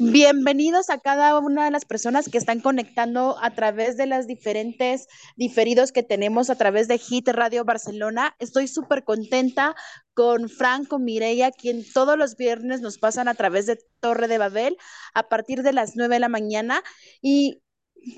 Bienvenidos a cada una de las personas que están conectando a través de las diferentes diferidos que tenemos a través de Hit Radio Barcelona. Estoy súper contenta con Franco Mireya, quien todos los viernes nos pasan a través de Torre de Babel a partir de las 9 de la mañana. Y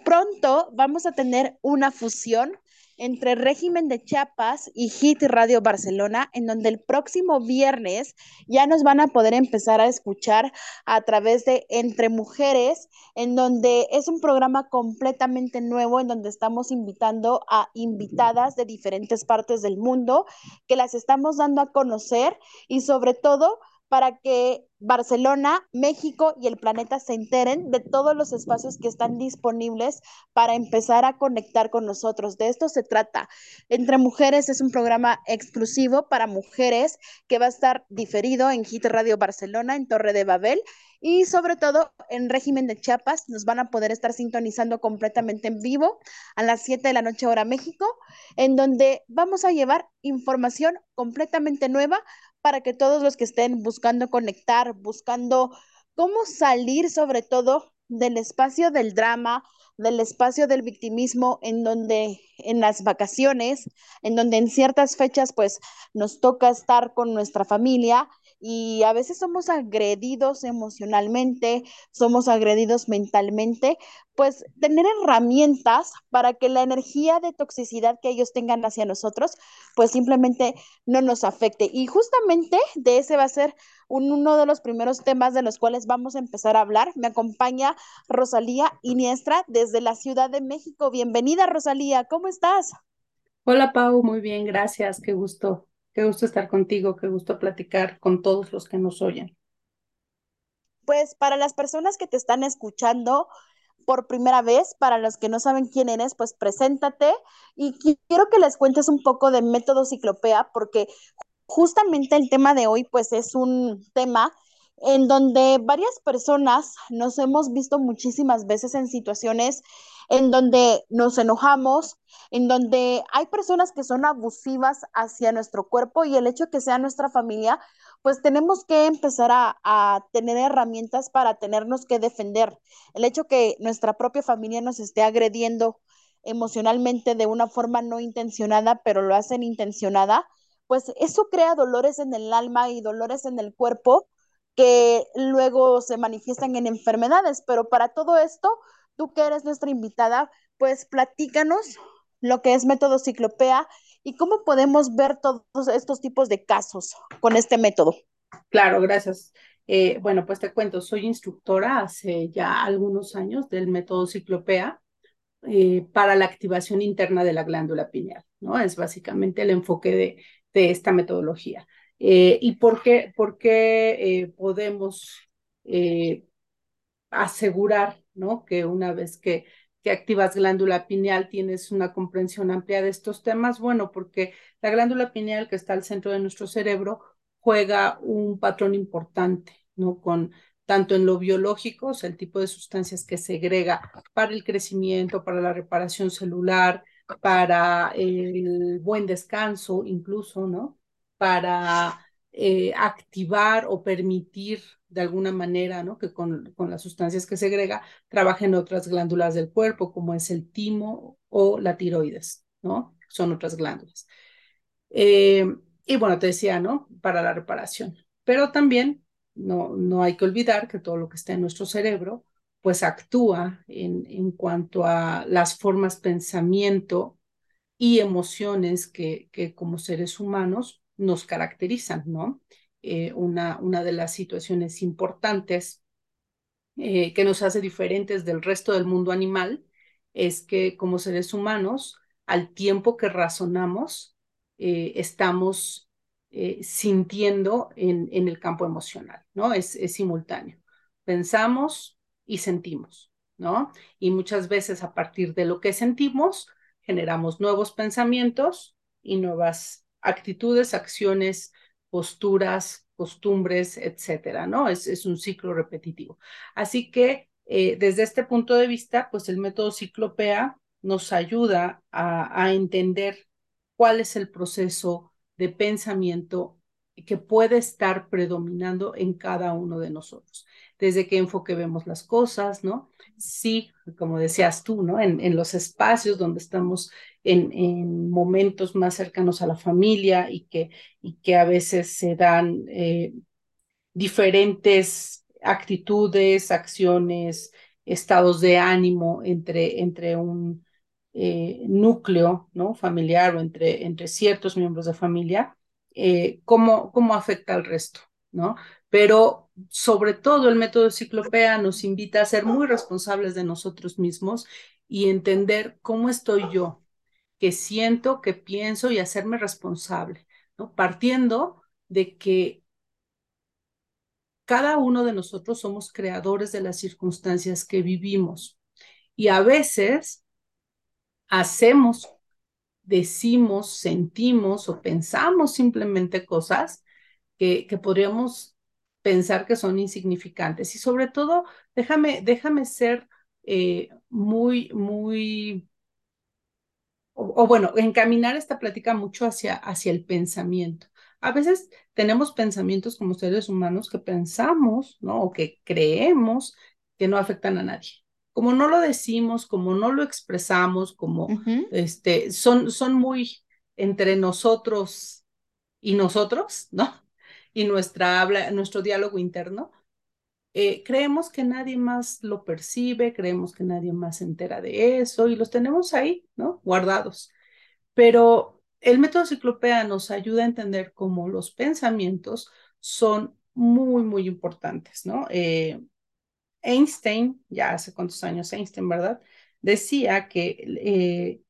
pronto vamos a tener una fusión entre régimen de Chiapas y Hit Radio Barcelona, en donde el próximo viernes ya nos van a poder empezar a escuchar a través de Entre Mujeres, en donde es un programa completamente nuevo, en donde estamos invitando a invitadas de diferentes partes del mundo, que las estamos dando a conocer y sobre todo para que Barcelona, México y el planeta se enteren de todos los espacios que están disponibles para empezar a conectar con nosotros. De esto se trata. Entre Mujeres es un programa exclusivo para mujeres que va a estar diferido en Hit Radio Barcelona, en Torre de Babel y sobre todo en régimen de Chiapas. Nos van a poder estar sintonizando completamente en vivo a las 7 de la noche hora México, en donde vamos a llevar información completamente nueva para que todos los que estén buscando conectar, buscando cómo salir sobre todo del espacio del drama, del espacio del victimismo, en donde en las vacaciones, en donde en ciertas fechas pues nos toca estar con nuestra familia y a veces somos agredidos emocionalmente, somos agredidos mentalmente, pues tener herramientas para que la energía de toxicidad que ellos tengan hacia nosotros, pues simplemente no nos afecte. Y justamente de ese va a ser uno de los primeros temas de los cuales vamos a empezar a hablar. Me acompaña Rosalía Iniestra desde la Ciudad de México. Bienvenida, Rosalía, ¿cómo estás? Hola, Pau, muy bien, gracias, qué gusto Qué gusto estar contigo, qué gusto platicar con todos los que nos oyen. Pues para las personas que te están escuchando por primera vez, para los que no saben quién eres, pues preséntate y quiero que les cuentes un poco de método ciclopea porque justamente el tema de hoy pues es un tema en donde varias personas nos hemos visto muchísimas veces en situaciones en donde nos enojamos, en donde hay personas que son abusivas hacia nuestro cuerpo y el hecho de que sea nuestra familia, pues tenemos que empezar a, a, tener herramientas para tenernos que defender. El hecho que nuestra propia familia nos esté agrediendo emocionalmente de una forma no intencionada, pero lo hacen intencionada, pues eso crea dolores en el alma y dolores en el cuerpo que luego se manifiestan en enfermedades. Pero para todo esto, tú que eres nuestra invitada, pues platícanos lo que es método ciclopea y cómo podemos ver todos estos tipos de casos con este método. Claro, gracias. Eh, bueno, pues te cuento, soy instructora hace ya algunos años del método ciclopea eh, para la activación interna de la glándula pineal, ¿no? Es básicamente el enfoque de, de esta metodología. Eh, ¿Y por qué, por qué eh, podemos eh, asegurar ¿no? que una vez que, que activas glándula pineal tienes una comprensión amplia de estos temas? Bueno, porque la glándula pineal que está al centro de nuestro cerebro juega un patrón importante, ¿no? Con tanto en lo biológico, o sea, el tipo de sustancias que segrega para el crecimiento, para la reparación celular, para el buen descanso incluso, ¿no? Para eh, activar o permitir de alguna manera, ¿no? Que con, con, las sustancias que segrega trabajen otras glándulas del cuerpo, como es el timo o la tiroides, ¿no? Son otras glándulas. Eh, y bueno, te decía, ¿no? Para la reparación. Pero también no, no hay que olvidar que todo lo que está en nuestro cerebro, pues actúa en, en cuanto a las formas pensamiento y emociones que, que como seres humanos nos caracterizan, ¿no? Eh, una, una de las situaciones importantes eh, que nos hace diferentes del resto del mundo animal es que como seres humanos, al tiempo que razonamos, eh, estamos sintiendo en, en, el campo emocional, ¿no? Es, es simultáneo. Pensamos y sentimos, ¿no? Y muchas veces a partir de lo que sentimos, generamos nuevos pensamientos y nuevas actitudes, acciones, posturas, costumbres, etcétera, ¿no? Es, es un ciclo repetitivo. Así que eh, desde este punto de vista, pues el método ciclopea nos ayuda a, a entender cuál es el proceso de pensamiento que puede estar predominando en cada uno de nosotros. Desde qué enfoque vemos las cosas, ¿no? Sí, como decías tú, ¿no? En, en los espacios donde estamos en, en, momentos más cercanos a la familia y que, y que a veces se dan eh, diferentes actitudes, acciones, estados de ánimo entre, entre un eh, núcleo familiar o entre, entre ciertos miembros de familia, eh, cómo, cómo afecta al resto, ¿no? Pero sobre todo el método ciclopea nos invita a ser muy responsables de nosotros mismos y entender cómo estoy yo, que siento, que pienso y hacerme responsable, ¿no? Partiendo de que cada uno de nosotros somos creadores de las circunstancias que vivimos y a veces hacemos, decimos, sentimos o pensamos simplemente cosas que, que podríamos pensar que son insignificantes. Y sobre todo, déjame, déjame ser eh, muy, muy, o, o, bueno, encaminar esta plática mucho hacia, hacia el pensamiento. A veces tenemos pensamientos como seres humanos que pensamos, ¿no? O que creemos que no afectan a nadie. Como no lo decimos, como no lo expresamos, como uh -huh. este, son, son muy entre nosotros y nosotros, ¿no? Y nuestra habla, nuestro diálogo interno, eh, creemos que nadie más lo percibe, creemos que nadie más se entera de eso y los tenemos ahí, ¿no? Guardados. Pero el método ciclopea nos ayuda a entender cómo los pensamientos son muy, muy importantes, ¿no? Eh, Einstein, ya hace cuántos años Einstein, ¿verdad? Decía que eh,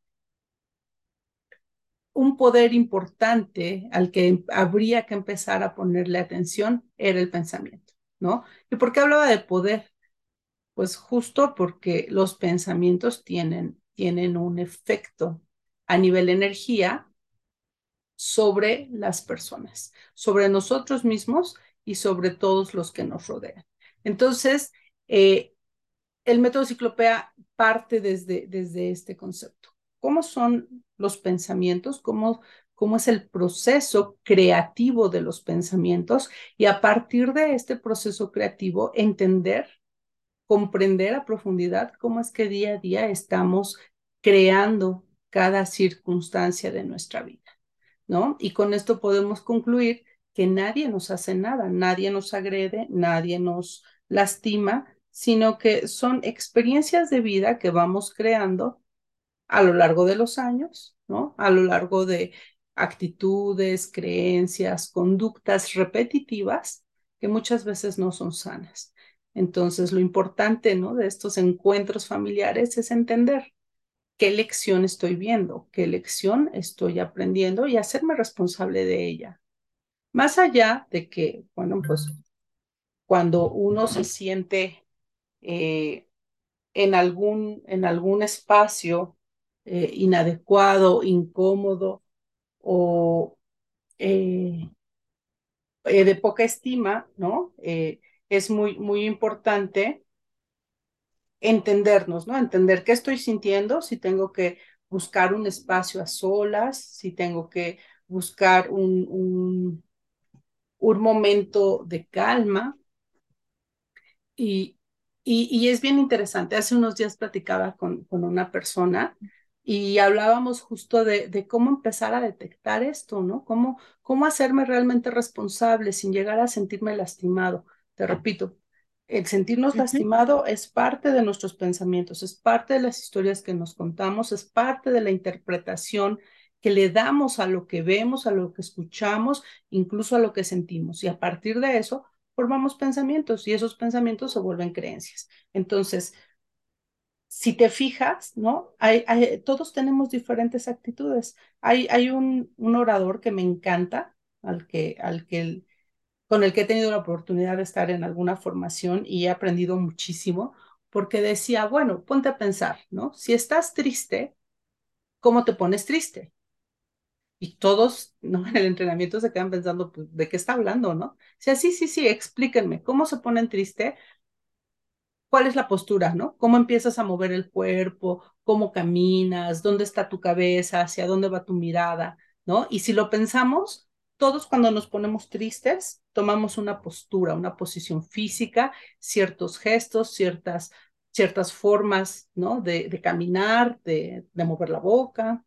un poder importante al que habría que empezar a ponerle atención era el pensamiento, ¿no? ¿Y por qué hablaba de poder? Pues justo porque los pensamientos tienen, tienen un efecto a nivel energía sobre las personas, sobre nosotros mismos y sobre todos los que nos rodean. Entonces, eh, el método ciclopea parte desde, desde este concepto. ¿Cómo son los pensamientos? ¿Cómo, ¿Cómo es el proceso creativo de los pensamientos? Y a partir de este proceso creativo, entender, comprender a profundidad cómo es que día a día estamos creando cada circunstancia de nuestra vida. ¿no? Y con esto podemos concluir que nadie nos hace nada, nadie nos agrede, nadie nos lastima, sino que son experiencias de vida que vamos creando a lo largo de los años, ¿no? A lo largo de actitudes, creencias, conductas repetitivas que muchas veces no son sanas. Entonces, lo importante, ¿no? De estos encuentros familiares es entender qué lección estoy viendo, qué lección estoy aprendiendo y hacerme responsable de ella. Más allá de que, bueno, pues cuando uno se siente eh, en, algún, en algún espacio eh, inadecuado, incómodo o eh, de poca estima, ¿no? es muy, muy importante entendernos, ¿no? Entender qué estoy sintiendo, si tengo que buscar un espacio a solas, si tengo que buscar un, un, un momento de calma. Y, y, y, es bien interesante. Hace unos días platicaba con, con una persona y hablábamos justo de, de, cómo empezar a detectar esto, ¿no? Cómo, cómo hacerme realmente responsable sin llegar a sentirme lastimado. Te repito, el sentirnos uh -huh. lastimado es parte de nuestros pensamientos, es parte de las historias que nos contamos, es parte de la interpretación que le damos a lo que vemos, a lo que escuchamos, incluso a lo que sentimos. Y a partir de eso formamos pensamientos y esos pensamientos se vuelven creencias. Entonces, si te fijas, ¿no? Todos tenemos diferentes actitudes. Hay, un, orador que me encanta, al que, con el que he tenido la oportunidad de estar en alguna formación y he aprendido muchísimo, porque decía, bueno, ponte a pensar, ¿no? Si estás triste, ¿cómo te pones triste? Y todos, ¿no? En el entrenamiento se quedan pensando, pues, ¿de qué está hablando, no? O sea, sí, sí, sí, explíquenme, ¿cómo se ponen triste? ¿Cuál es la postura, no? ¿Cómo empiezas a mover el cuerpo? ¿Cómo caminas? ¿Dónde está tu cabeza? ¿Hacia dónde va tu mirada? ¿No? Y si lo pensamos, todos cuando nos ponemos tristes, tomamos una postura, una posición física, ciertos gestos, ciertas, ciertas formas, ¿no? De, caminar, de, de, mover la boca,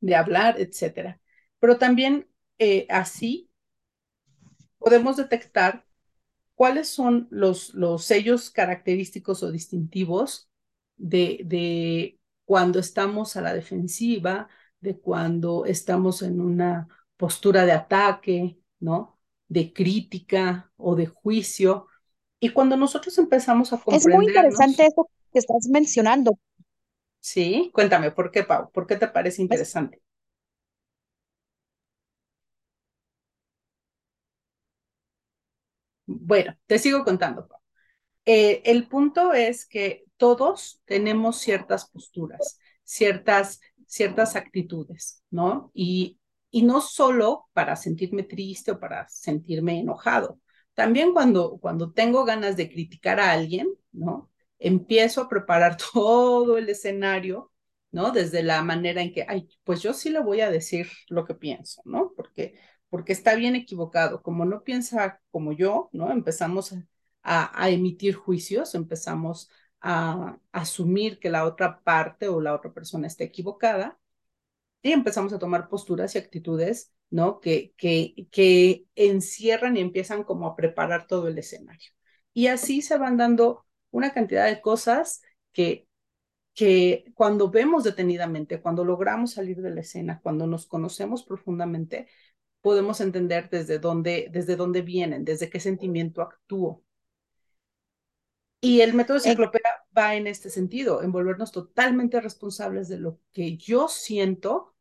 de hablar, etcétera. Pero también eh, así podemos detectar cuáles son los, los sellos característicos o distintivos de, de cuando estamos a la defensiva, de cuando estamos en una postura de ataque, ¿no? De crítica o de juicio. Y cuando nosotros empezamos a comprender. Es muy interesante eso que estás mencionando. Sí, cuéntame, ¿por qué, Pau? ¿Por qué te parece interesante? Bueno, te sigo contando. Eh, el punto es que todos tenemos ciertas posturas, ciertas, ciertas actitudes, ¿no? Y y no solo para sentirme triste o para sentirme enojado. También cuando, cuando tengo ganas de criticar a alguien, ¿no? Empiezo a preparar todo el escenario, ¿no? Desde la manera en que, ay, pues yo sí le voy a decir lo que pienso, ¿no? Porque, porque está bien equivocado. Como no piensa como yo, ¿no? Empezamos a, emitir juicios, empezamos a, a asumir que la otra parte o la otra persona está equivocada y empezamos a tomar posturas y actitudes, ¿no? Que, que, que encierran y empiezan como a preparar todo el escenario. Y así se van dando una cantidad de cosas que, que cuando vemos detenidamente, cuando logramos salir de la escena, cuando nos conocemos profundamente, podemos entender desde dónde, desde dónde vienen, desde qué sentimiento actúo. Y el método ciclopea va en este sentido, en volvernos totalmente responsables de lo que yo siento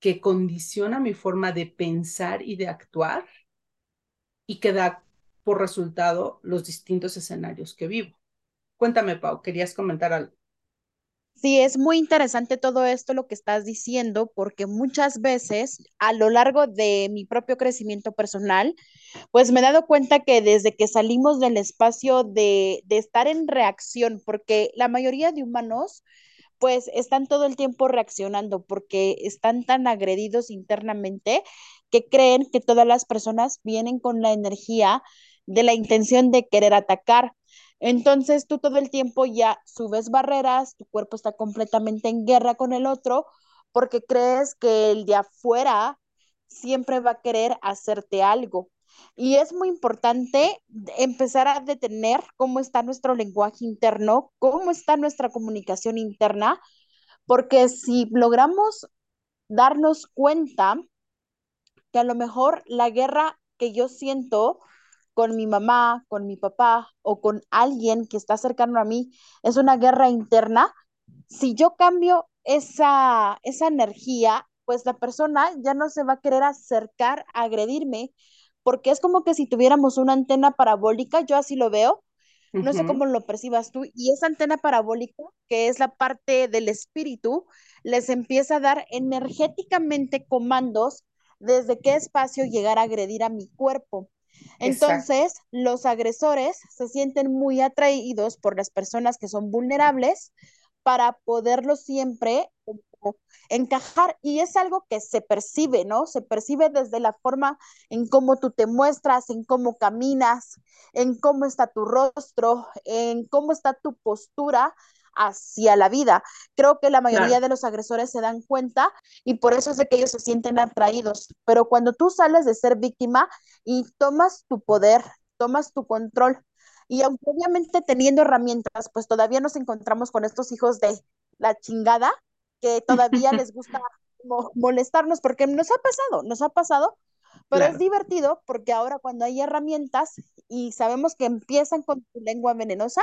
que condiciona mi forma de pensar y de actuar y que da por resultado los distintos escenarios que vivo. Cuéntame, Pau, ¿querías comentar algo? Sí, es muy interesante todo esto lo que estás diciendo, porque muchas veces a lo largo de mi propio crecimiento personal, pues me he dado cuenta que desde que salimos del espacio de, de estar en reacción, porque la mayoría de humanos pues están todo el tiempo reaccionando porque están tan agredidos internamente que creen que todas las personas vienen con la energía de la intención de querer atacar. Entonces tú todo el tiempo ya subes barreras, tu cuerpo está completamente en guerra con el otro porque crees que el de afuera siempre va a querer hacerte algo. Y es muy importante empezar a detener cómo está nuestro lenguaje interno, cómo está nuestra comunicación interna, porque si logramos darnos cuenta que a lo mejor la guerra que yo siento con mi mamá, con mi papá o con alguien que está cercano a mí es una guerra interna, si yo cambio esa, esa energía, pues la persona ya no se va a querer acercar a agredirme porque es como que si tuviéramos una antena parabólica, yo así lo veo, no sé cómo lo percibas tú, y esa antena parabólica, que es la parte del espíritu, les empieza a dar energéticamente comandos desde qué espacio llegar a agredir a mi cuerpo. Entonces, los agresores se sienten muy atraídos por las personas que son vulnerables para poderlo siempre encajar y es algo que se percibe, ¿no? Se percibe desde la forma en cómo tú te muestras, en cómo caminas, en cómo está tu rostro, en cómo está tu postura hacia la vida. Creo que la mayoría de los agresores se dan cuenta y por eso es de que ellos se sienten atraídos. Pero cuando tú sales de ser víctima y tomas tu poder, tomas tu control, y aunque obviamente teniendo herramientas, pues todavía nos encontramos con estos hijos de la chingada, que todavía les gusta molestarnos, porque nos ha pasado, nos ha pasado, pero es divertido porque ahora cuando hay herramientas y sabemos que empiezan con tu lengua venenosa,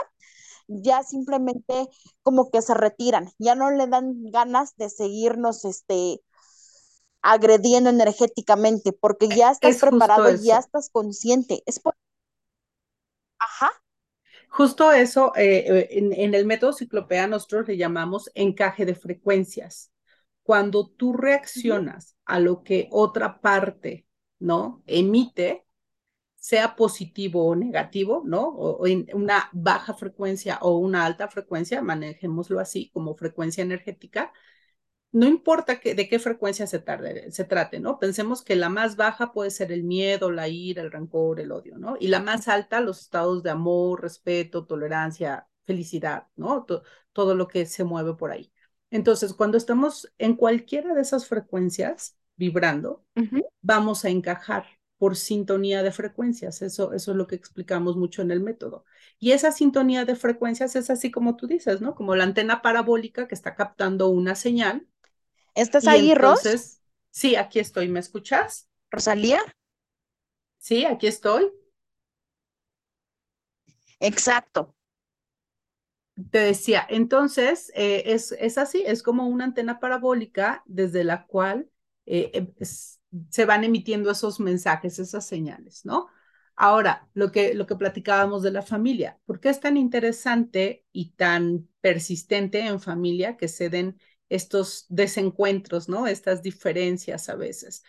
ya simplemente como que se retiran, ya no le dan ganas de seguirnos este agrediendo energéticamente porque ya estás preparado, ya estás consciente. Es por... Ajá. Justo eso, eh, eh, en, el método ciclopea nosotros le llamamos encaje de frecuencias. Cuando tú reaccionas a lo que otra parte, ¿no? Emite, sea positivo o negativo, ¿no? O, en una baja frecuencia o una alta frecuencia, manejémoslo así como frecuencia energética, no importa que, de qué frecuencia se, tarde, se trate, ¿no? Pensemos que la más baja puede ser el miedo, la ira, el rencor, el odio, ¿no? Y la más alta, los estados de amor, respeto, tolerancia, felicidad, ¿no? todo lo que se mueve por ahí. Entonces, cuando estamos en cualquiera de esas frecuencias vibrando, vamos a encajar por sintonía de frecuencias. Eso, eso es lo que explicamos mucho en el método. Y esa sintonía de frecuencias es así como tú dices, ¿no? Como la antena parabólica que está captando una señal. ¿Estás ahí, entonces, Sí, aquí estoy. ¿Me escuchas? Rosalía. Sí, aquí estoy. Exacto. Te decía, entonces, eh, es, es así, es como una antena parabólica desde la cual eh, em, se van emitiendo esos mensajes, esas señales, ¿no? Ahora, lo que, lo que platicábamos de la familia, ¿por qué es tan interesante y tan persistente en familia que se den estos desencuentros, ¿no? Estas diferencias a veces.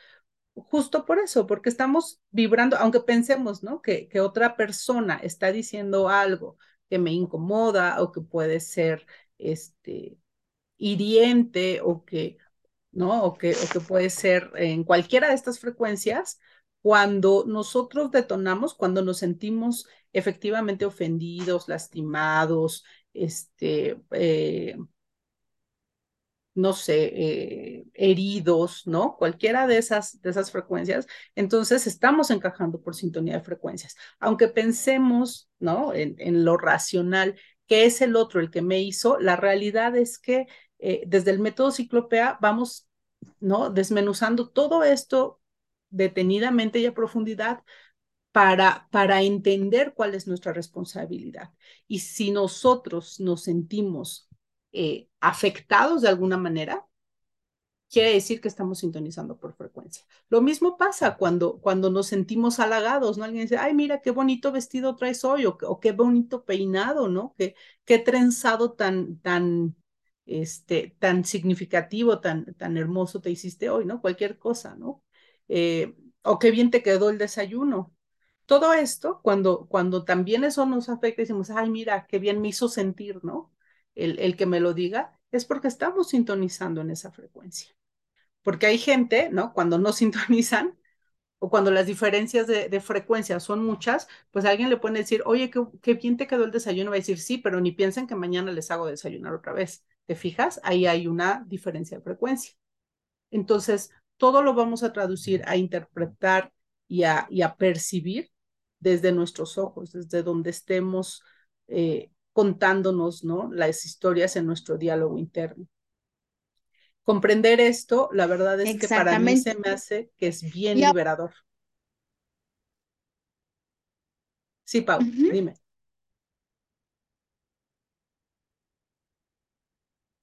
Justo por eso, porque estamos vibrando, aunque pensemos, ¿no? Que, que otra persona está diciendo algo que me incomoda o que puede ser este, hiriente o que, ¿no? O que, o que puede ser en cualquiera de estas frecuencias, cuando nosotros detonamos, cuando nos sentimos efectivamente ofendidos, lastimados, este, eh, no sé, eh, heridos, ¿no? Cualquiera de esas, de esas frecuencias, entonces estamos encajando por sintonía de frecuencias. Aunque pensemos, ¿no? En, en lo racional, que es el otro el que me hizo, la realidad es que eh, desde el método ciclopea vamos, ¿no? Desmenuzando todo esto detenidamente y a profundidad para, para entender cuál es nuestra responsabilidad. Y si nosotros nos sentimos eh, afectados de alguna manera, quiere decir que estamos sintonizando por frecuencia. Lo mismo pasa cuando, cuando nos sentimos halagados, ¿no? Alguien dice, ay, mira, qué bonito vestido traes hoy, o, o qué bonito peinado, ¿no? Qué, qué trenzado tan, tan, este, tan significativo, tan, tan hermoso te hiciste hoy, ¿no? Cualquier cosa, ¿no? Eh, o qué bien te quedó el desayuno. Todo esto, cuando, cuando también eso nos afecta, decimos, ay, mira, qué bien me hizo sentir, ¿no? el, el que me lo diga, es porque estamos sintonizando en esa frecuencia. Porque hay gente, ¿no? Cuando no sintonizan o cuando las diferencias de, frecuencia son muchas, pues alguien le puede decir, oye, qué, qué bien te quedó el desayuno. Va a decir, sí, pero ni piensen que mañana les hago desayunar otra vez. ¿Te fijas? Ahí hay una diferencia de frecuencia. Entonces, todo lo vamos a traducir, a interpretar y a, y a percibir desde nuestros ojos, desde donde estemos eh, contándonos, ¿no? Las historias en nuestro diálogo interno. Comprender esto, la verdad es que para mí se me hace que es bien liberador. Sí, Pau, dime.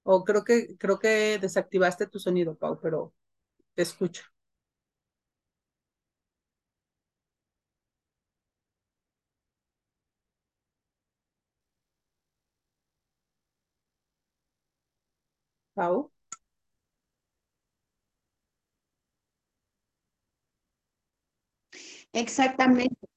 O creo que, creo que desactivaste tu sonido, Pau, pero te escucho. Pau. Exactamente.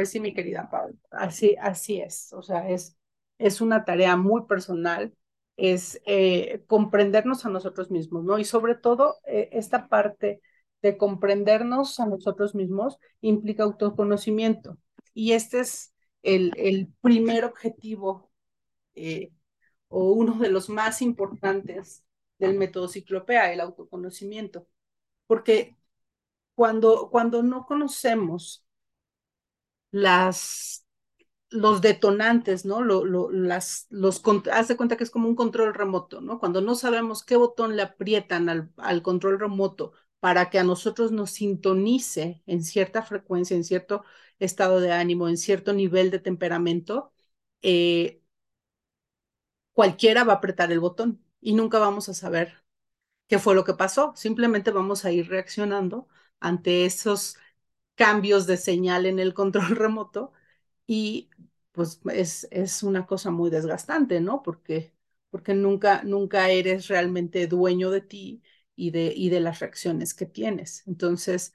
Pues sí, mi querida Pau, así, así es, o sea, es, es una tarea muy personal, es eh, comprendernos a nosotros mismos, ¿no? Y sobre todo eh, esta parte de comprendernos a nosotros mismos implica autoconocimiento. Y este es el, el primer objetivo eh, o uno de los más importantes del método ciclopea, el autoconocimiento. Porque cuando, cuando no conocemos las los detonantes, ¿no? Lo, lo, las, los, haz de cuenta que es como un control remoto, ¿no? Cuando no sabemos qué botón le aprietan al, al control remoto para que a nosotros nos sintonice en cierta frecuencia, en cierto estado de ánimo, en cierto nivel de temperamento, eh, cualquiera va a apretar el botón y nunca vamos a saber qué fue lo que pasó. Simplemente vamos a ir reaccionando ante esos cambios de señal en el control remoto y pues es, es una cosa muy desgastante, ¿no? Porque, porque nunca, nunca eres realmente dueño de ti y de, y de las reacciones que tienes. Entonces,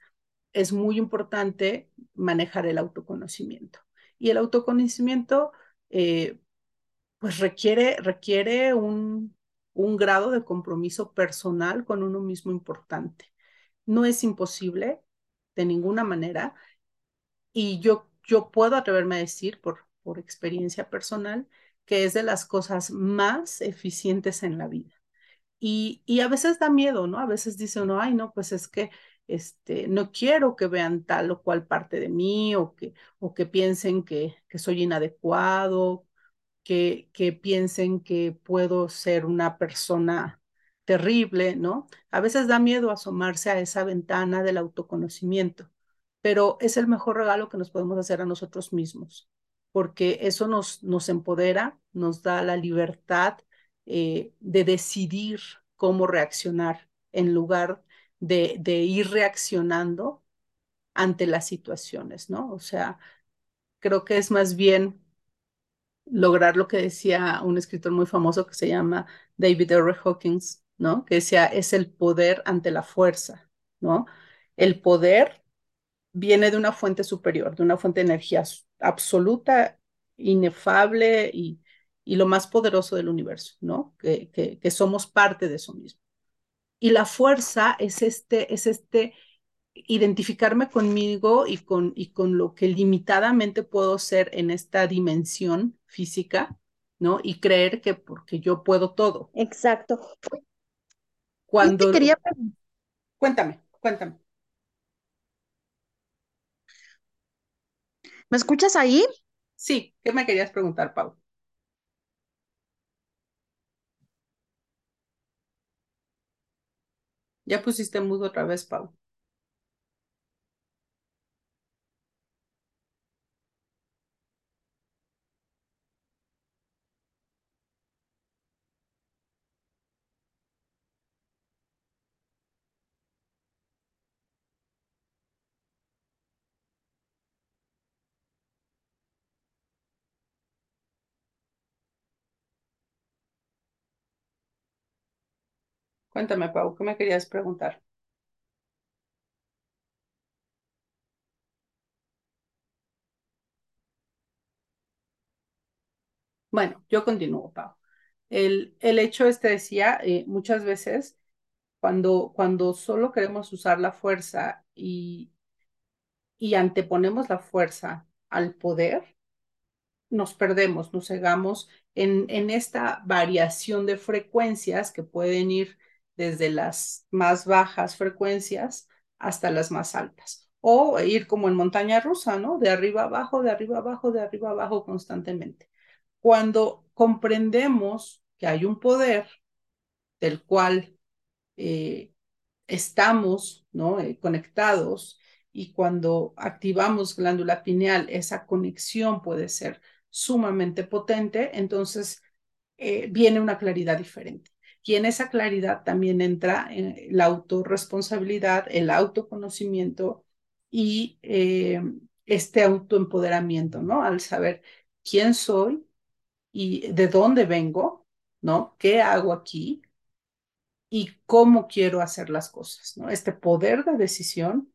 es muy importante manejar el autoconocimiento. Y el autoconocimiento, eh, pues requiere, requiere un, un grado de compromiso personal con uno mismo importante. No es imposible de ninguna manera. Y yo, yo puedo atreverme a decir por, por experiencia personal que es de las cosas más eficientes en la vida. Y, y a veces da miedo, ¿no? A veces dice uno, ay, no, pues es que este, no quiero que vean tal o cual parte de mí o que, o que piensen que, que soy inadecuado, que, que piensen que puedo ser una persona terrible, ¿no? A veces da miedo asomarse a esa ventana del autoconocimiento, pero es el mejor regalo que nos podemos hacer a nosotros mismos, porque eso nos, nos empodera, nos da la libertad eh, de decidir cómo reaccionar en lugar de, de ir reaccionando ante las situaciones, ¿no? O sea, creo que es más bien lograr lo que decía un escritor muy famoso que se llama David R. Hawkins, ¿no? Que decía, es el poder ante la fuerza, ¿no? El poder viene de una fuente superior, de una fuente de energía absoluta, inefable y, y lo más poderoso del universo, ¿no? Que, que, que somos parte de eso mismo. Y la fuerza es este, es este identificarme conmigo y con, y con lo que limitadamente puedo ser en esta dimensión física, ¿no? Y creer que porque yo puedo todo. Exacto. Cuando... quería... Cuéntame, cuéntame. ¿Me escuchas ahí? Sí, ¿qué me querías preguntar, Pau? Ya pusiste mudo otra vez, Pau. Cuéntame, Pau, ¿qué me querías preguntar? Bueno, yo continúo, Pau. El, el hecho este decía, eh, muchas veces cuando, cuando solo queremos usar la fuerza y, y anteponemos la fuerza al poder, nos perdemos, nos cegamos en, en esta variación de frecuencias que pueden ir desde las más bajas frecuencias hasta las más altas. O ir como en montaña rusa, ¿no? De arriba abajo, de arriba abajo, de arriba abajo constantemente. Cuando comprendemos que hay un poder del cual eh, estamos ¿no? Eh, conectados y cuando activamos glándula pineal, esa conexión puede ser sumamente potente, entonces eh, viene una claridad diferente. Y en esa claridad también entra la autorresponsabilidad, el autoconocimiento y eh, este autoempoderamiento, ¿no? Al saber quién soy y de dónde vengo, ¿no? ¿Qué hago aquí? Y cómo quiero hacer las cosas, ¿no? Este poder de decisión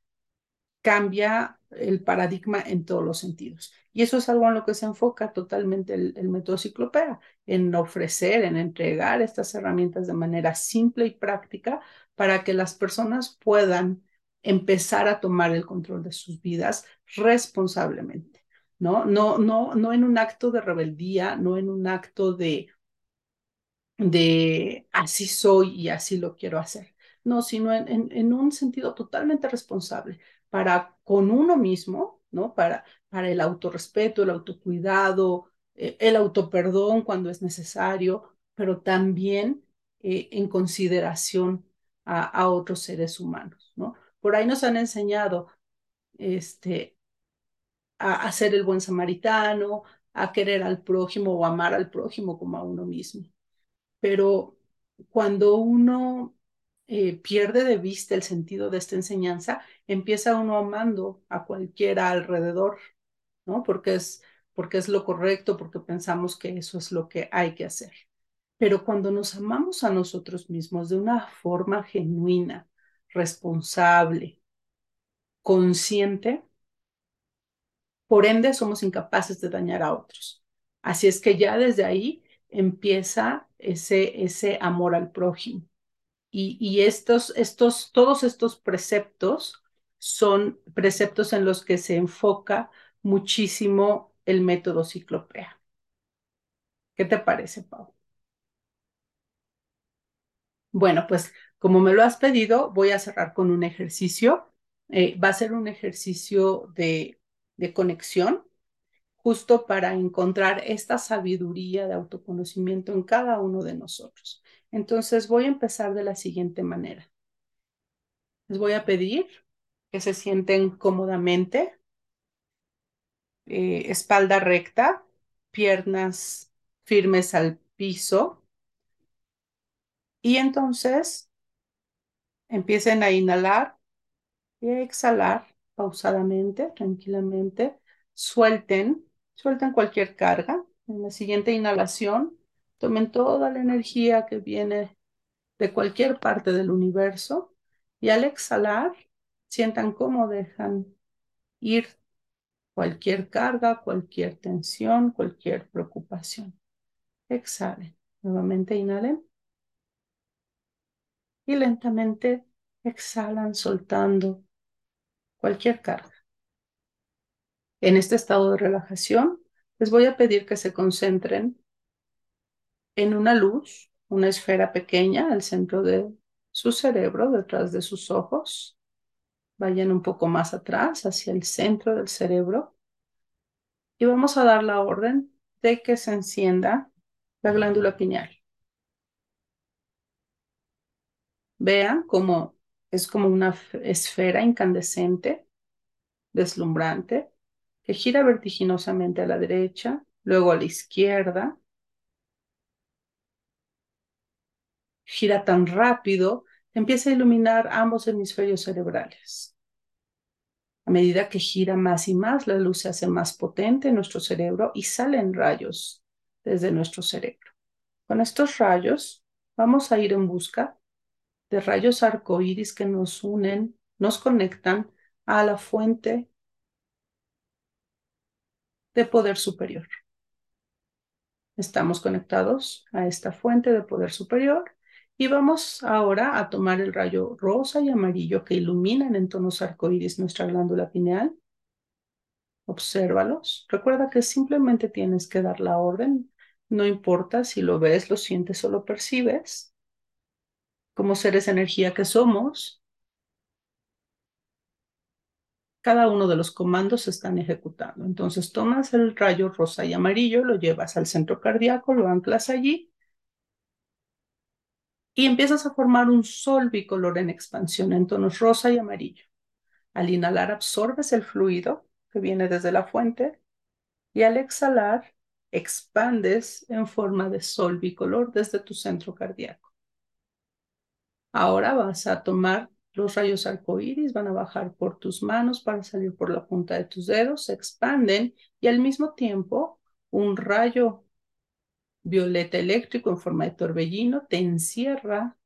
cambia el paradigma en todos los sentidos. Y eso es algo en lo que se enfoca totalmente el, método ciclopea, en ofrecer, en entregar estas herramientas de manera simple y práctica para que las personas puedan empezar a tomar el control de sus vidas responsablemente, ¿no? No, no, no en un acto de rebeldía, no en un acto de, de así soy y así lo quiero hacer, no, sino en, en un sentido totalmente responsable, para con uno mismo, ¿no? Para, para el autorrespeto, el autocuidado, eh, el autoperdón cuando es necesario, pero también eh, en consideración a, otros seres humanos, ¿no? Por ahí nos han enseñado este, a, a ser el buen samaritano, a querer al prójimo o amar al prójimo como a uno mismo. Pero cuando uno eh, pierde de vista el sentido de esta enseñanza, empieza uno amando a cualquiera alrededor, ¿no? Porque es, porque es lo correcto, porque pensamos que eso es lo que hay que hacer. Pero cuando nos amamos a nosotros mismos de una forma genuina, responsable, consciente, por ende somos incapaces de dañar a otros. Así es que ya desde ahí empieza ese, ese amor al prójimo. Y, estos, estos, todos estos preceptos son preceptos en los que se enfoca muchísimo el método ciclopea. ¿Qué te parece, Pau? Bueno, pues como me lo has pedido, voy a cerrar con un ejercicio. Eh, va a ser un ejercicio de, de conexión, justo para encontrar esta sabiduría de autoconocimiento en cada uno de nosotros. Entonces voy a empezar de la siguiente manera. Les voy a pedir que se sienten cómodamente, eh, espalda recta, piernas firmes al piso. Y entonces empiecen a inhalar y a exhalar pausadamente, tranquilamente. Suelten, suelten cualquier carga. En la siguiente inhalación, tomen toda la energía que viene de cualquier parte del universo y al exhalar, sientan cómo dejan ir cualquier carga, cualquier tensión, cualquier preocupación. Exhalen. Nuevamente inhalen. Y lentamente exhalan soltando cualquier carga. En este estado de relajación, les voy a pedir que se concentren en una luz, una esfera pequeña al centro de su cerebro, detrás de sus ojos. Vayan un poco más atrás, hacia el centro del cerebro. Y vamos a dar la orden de que se encienda la glándula pineal. Vean cómo es como una esfera incandescente, deslumbrante, que gira vertiginosamente a la derecha, luego a la izquierda. Gira tan rápido empieza a iluminar ambos hemisferios cerebrales. A medida que gira más y más, la luz se hace más potente en nuestro cerebro y salen rayos desde nuestro cerebro. Con estos rayos vamos a ir en busca de rayos arcoíris que nos unen, nos conectan a la fuente de poder superior. Estamos conectados a esta fuente de poder superior y vamos ahora a tomar el rayo rosa y amarillo que iluminan en tonos arcoíris nuestra glándula pineal. Obsérvalos. Recuerda que simplemente tienes que dar la orden. No importa si lo ves, lo sientes o lo percibes como seres de energía que somos, cada uno de los comandos se están ejecutando. Entonces tomas el rayo rosa y amarillo, lo llevas al centro cardíaco, lo anclas allí y empiezas a formar un sol bicolor en expansión en tonos rosa y amarillo. Al inhalar absorbes el fluido que viene desde la fuente y al exhalar expandes en forma de sol bicolor desde tu centro cardíaco. Ahora vas a tomar los rayos arcoíris, van a bajar por tus manos para salir por la punta de tus dedos, se expanden y al mismo tiempo un rayo violeta eléctrico en forma de torbellino te encierra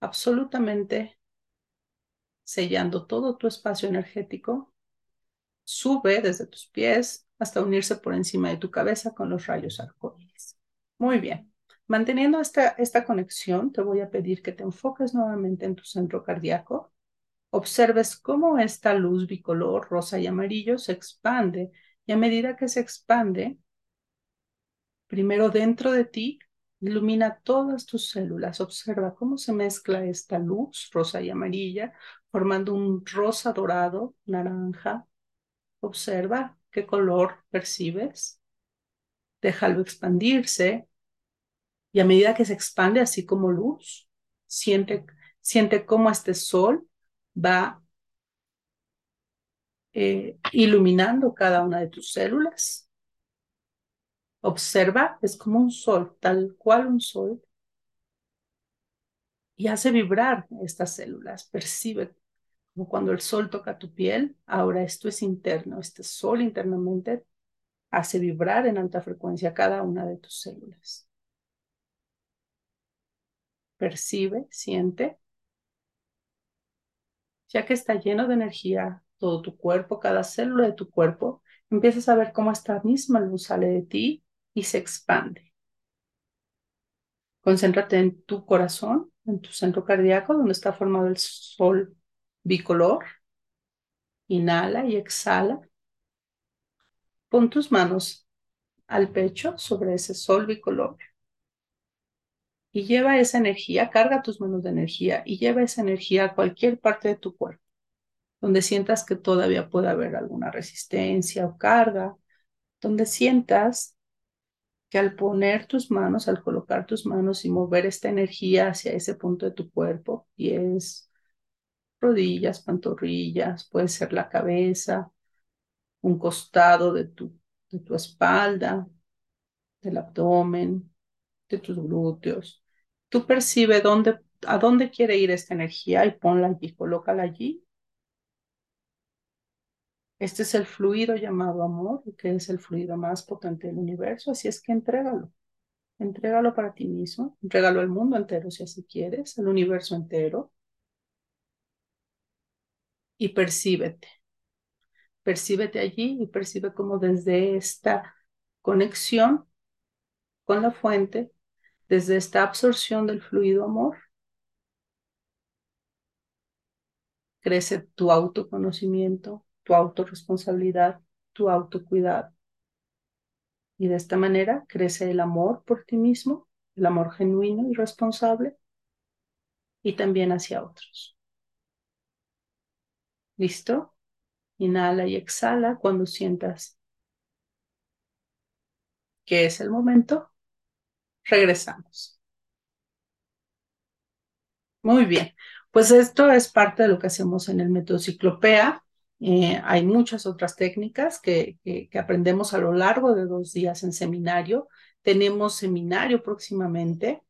absolutamente sellando todo tu espacio energético, sube desde tus pies hasta unirse por encima de tu cabeza con los rayos arcoíris. Muy bien. Manteniendo esta, esta conexión, te voy a pedir que te enfoques nuevamente en tu centro cardíaco. Observes cómo esta luz bicolor, rosa y amarillo, se expande y a medida que se expande, primero dentro de ti, ilumina todas tus células. Observa cómo se mezcla esta luz rosa y amarilla, formando un rosa dorado, naranja. Observa qué color percibes. Déjalo expandirse y a medida que se expande así como luz, siente, siente cómo este sol va eh, iluminando cada una de tus células. Observa, es como un sol, tal cual un sol. Y hace vibrar estas células. Percibe como cuando el sol toca tu piel. Ahora esto es interno. Este sol internamente hace vibrar en alta frecuencia cada una de tus células percibe, siente, ya que está lleno de energía todo tu cuerpo, cada célula de tu cuerpo, empiezas a ver cómo esta misma luz sale de ti y se expande. Concéntrate en tu corazón, en tu centro cardíaco, donde está formado el sol bicolor. Inhala y exhala. Pon tus manos al pecho sobre ese sol bicolor y lleva esa energía, carga tus manos de energía y lleva esa energía a cualquier parte de tu cuerpo, donde sientas que todavía puede haber alguna resistencia o carga, donde sientas que al poner tus manos, al colocar tus manos y mover esta energía hacia ese punto de tu cuerpo, pies, rodillas, pantorrillas, puede ser la cabeza, un costado de tu, de tu espalda, del abdomen, de tus glúteos. Tú percibe dónde, a dónde quiere ir esta energía y ponla allí, colócala allí. Este es el fluido llamado amor, que es el fluido más potente del universo, así es que entrégalo. Entrégalo para ti mismo, entrégalo al mundo entero si así quieres, al universo entero. Y percíbete. Percíbete allí y percibe cómo desde esta conexión con la fuente, desde esta absorción del fluido amor, crece tu autoconocimiento, tu autorresponsabilidad, tu autocuidado. Y de esta manera crece el amor por ti mismo, el amor genuino y responsable, y también hacia otros. ¿Listo? Inhala y exhala cuando sientas que es el momento. Regresamos. Muy bien, pues esto es parte de lo que hacemos en el método Ciclopea. Eh, hay muchas otras técnicas que, aprendemos a lo largo de dos días en seminario. Tenemos seminario próximamente,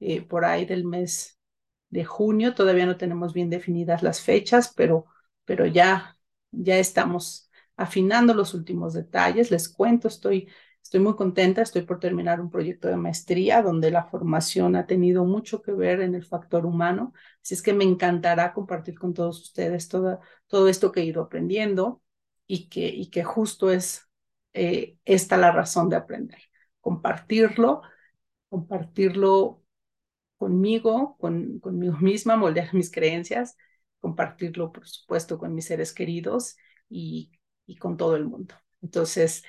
eh, por ahí del mes de junio. Todavía no tenemos bien definidas las fechas, pero, pero ya, ya estamos afinando los últimos detalles. Les cuento, estoy Estoy muy contenta, estoy por terminar un proyecto de maestría donde la formación ha tenido mucho que ver en el factor humano. Así es que me encantará compartir con todos ustedes todo, todo esto que he ido aprendiendo y que, y que justo es eh, esta la razón de aprender. Compartirlo, compartirlo conmigo, con, conmigo misma, moldear mis creencias, compartirlo, por supuesto, con mis seres queridos y, y con todo el mundo. Entonces,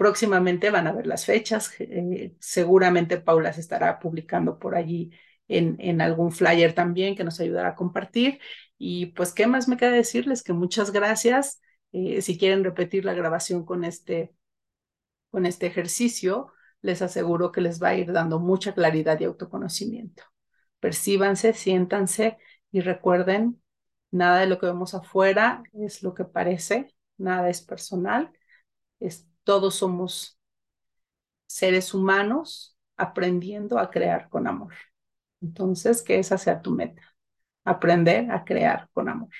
Próximamente van a ver las fechas. Eh, seguramente Paula se estará publicando por allí en, algún flyer también que nos ayudará a compartir. Y pues, ¿qué más me queda decirles? Que muchas gracias. Eh, si quieren repetir la grabación con este, con este ejercicio, les aseguro que les va a ir dando mucha claridad y autoconocimiento. Percíbanse, siéntanse y recuerden, nada de lo que vemos afuera es lo que parece, nada es personal, es todos somos seres humanos aprendiendo a crear con amor. Entonces, que esa sea tu meta, aprender a crear con amor.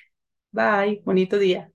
Bye, bonito día.